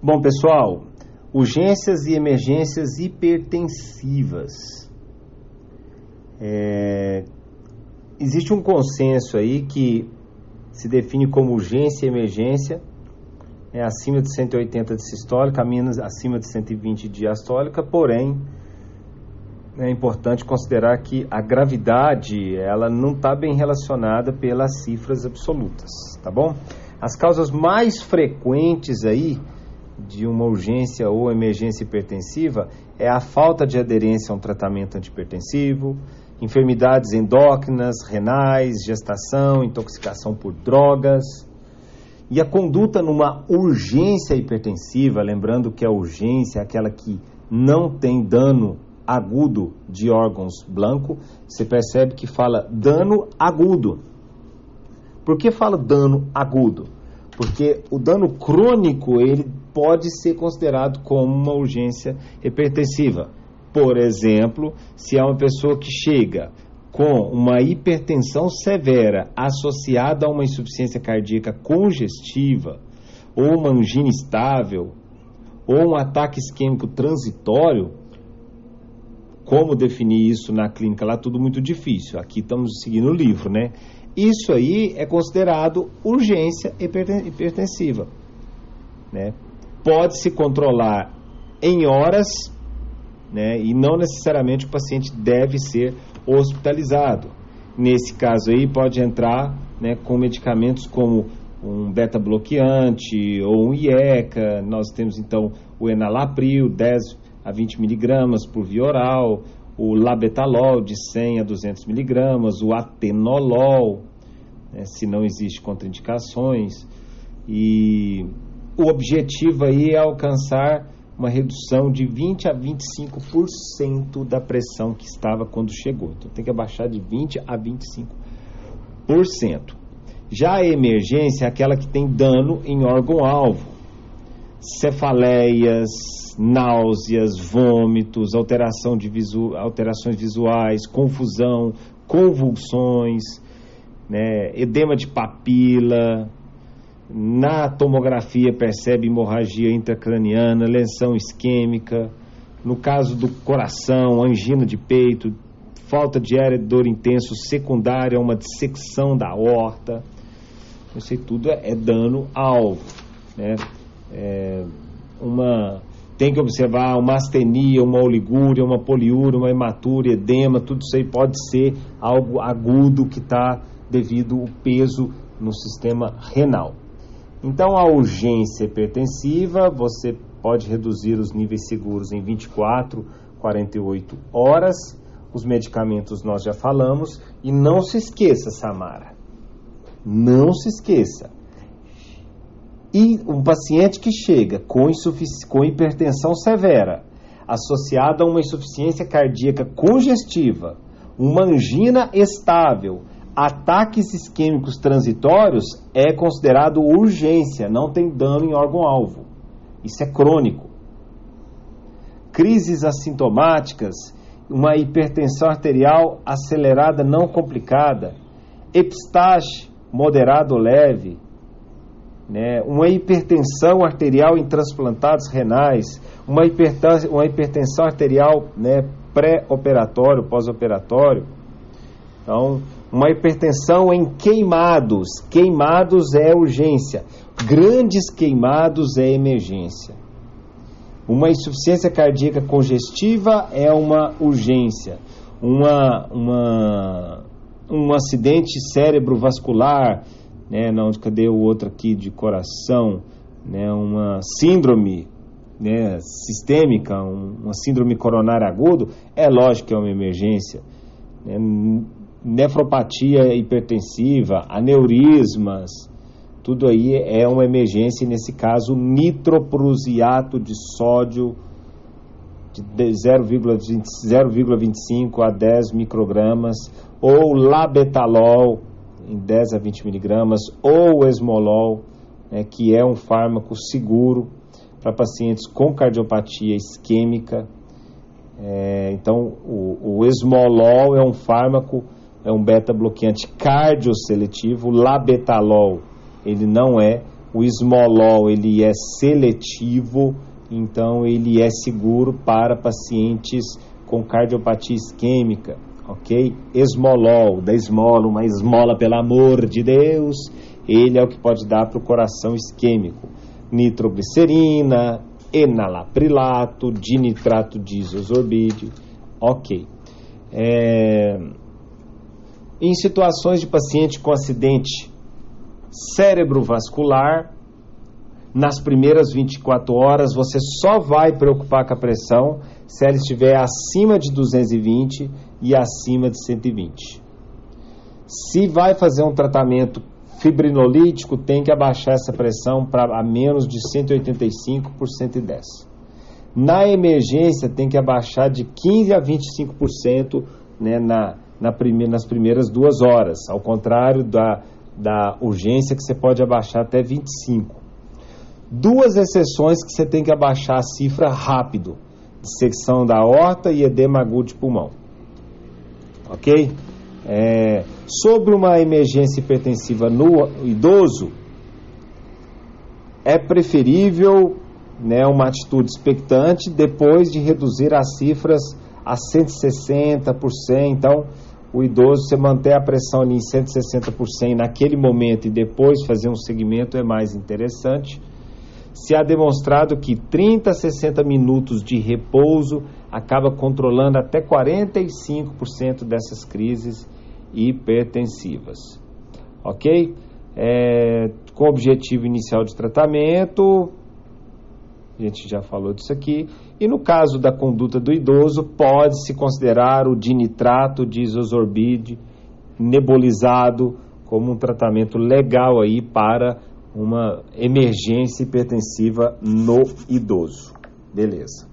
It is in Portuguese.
Bom, pessoal, urgências e emergências hipertensivas. É, existe um consenso aí que se define como urgência e emergência é acima de 180 de sistólica, menos acima de 120 de diastólica, porém é importante considerar que a gravidade ela não está bem relacionada pelas cifras absolutas, tá bom? As causas mais frequentes aí de uma urgência ou emergência hipertensiva é a falta de aderência a um tratamento antipertensivo, enfermidades endócrinas, renais, gestação, intoxicação por drogas. E a conduta numa urgência hipertensiva, lembrando que a urgência é aquela que não tem dano agudo de órgãos branco, você percebe que fala dano agudo. Por que fala dano agudo? Porque o dano crônico ele pode ser considerado como uma urgência hipertensiva. Por exemplo, se é uma pessoa que chega com uma hipertensão severa associada a uma insuficiência cardíaca congestiva, ou uma angina estável, ou um ataque isquêmico transitório, como definir isso na clínica lá, tudo muito difícil. Aqui estamos seguindo o livro, né? Isso aí é considerado urgência hipertensiva, né? Pode se controlar em horas, né? E não necessariamente o paciente deve ser hospitalizado. Nesse caso aí pode entrar, né, com medicamentos como um beta-bloqueante ou um IECA. Nós temos então o enalapril, 10 a 20 miligramas por via oral, o labetalol de 100 a 200 miligramas, o atenolol, né, se não existe contraindicações. E o objetivo aí é alcançar uma redução de 20 a 25% da pressão que estava quando chegou. Então tem que abaixar de 20 a 25%. Já a emergência é aquela que tem dano em órgão-alvo. Cefaleias, náuseas, vômitos, alteração de visu alterações visuais, confusão, convulsões, né, edema de papila, na tomografia percebe hemorragia intracraniana, lesão isquêmica. No caso do coração, angina de peito, falta de ar e dor intenso secundária a uma dissecção da aorta. Isso aí tudo é, dano alvo. Né? É uma, tem que observar uma astenia, uma oligúria, uma poliúria, uma hematúria, edema, tudo isso aí pode ser algo agudo que está devido ao peso no sistema renal. Então, a urgência hipertensiva, você pode reduzir os níveis seguros em 24, 48 horas. Os medicamentos nós já falamos. E não se esqueça, Samara, não se esqueça. E um paciente que chega com, com hipertensão severa, associada a uma insuficiência cardíaca congestiva, uma angina estável, ataques isquêmicos transitórios é considerado urgência, não tem dano em órgão-alvo. Isso é crônico. Crises assintomáticas, uma hipertensão arterial acelerada não complicada, epistaxe moderado ou leve, né, uma hipertensão arterial em transplantados renais, uma hipertensão, uma hipertensão arterial né, pré-operatório, pós-operatório. Então, uma hipertensão em queimados. Queimados é urgência. Grandes queimados é emergência. Uma insuficiência cardíaca congestiva é uma urgência. Uma, uma, um acidente cerebrovascular, né, não, cadê o outro aqui de coração? Né, uma síndrome né, sistêmica, um, uma síndrome coronária agudo, é lógico que é uma emergência. Né, nefropatia hipertensiva, aneurismas, tudo aí é uma emergência, e nesse caso, nitroprusiato de sódio de 0,25 a 10 microgramas, ou labetalol em 10 a 20 miligramas, ou esmolol, né, que é um fármaco seguro para pacientes com cardiopatia isquêmica. É, então, o, o esmolol é um fármaco é um beta-bloqueante cardioseletivo, labetalol, ele não é. O esmolol ele é seletivo, então ele é seguro para pacientes com cardiopatia isquêmica, ok? Esmolol, da esmola, uma esmola pelo amor de Deus, ele é o que pode dar para o coração isquêmico. Nitroglicerina, enalaprilato, dinitrato de isosorbide, ok. É... Em situações de paciente com acidente cerebrovascular, nas primeiras 24 horas, você só vai preocupar com a pressão se ela estiver acima de 220 e acima de 120. Se vai fazer um tratamento fibrinolítico, tem que abaixar essa pressão para a menos de 185 por 110. Na emergência, tem que abaixar de 15 a 25% né, na, na prime nas primeiras duas horas, ao contrário da, da urgência, que você pode abaixar até 25%. Duas exceções que você tem que abaixar a cifra rápido: dissecção da horta e edema agudo de pulmão. Ok? É, sobre uma emergência hipertensiva no idoso, é preferível né, uma atitude expectante depois de reduzir as cifras a 160 por 100. Então, o idoso, você manter a pressão ali em 160 por 100 naquele momento e depois fazer um segmento é mais interessante. Se há demonstrado que 30 a 60 minutos de repouso acaba controlando até 45% dessas crises hipertensivas. Ok? É, com o objetivo inicial de tratamento, a gente já falou disso aqui. E no caso da conduta do idoso, pode-se considerar o dinitrato de isosorbide nebulizado como um tratamento legal aí para uma emergência hipertensiva no idoso. Beleza.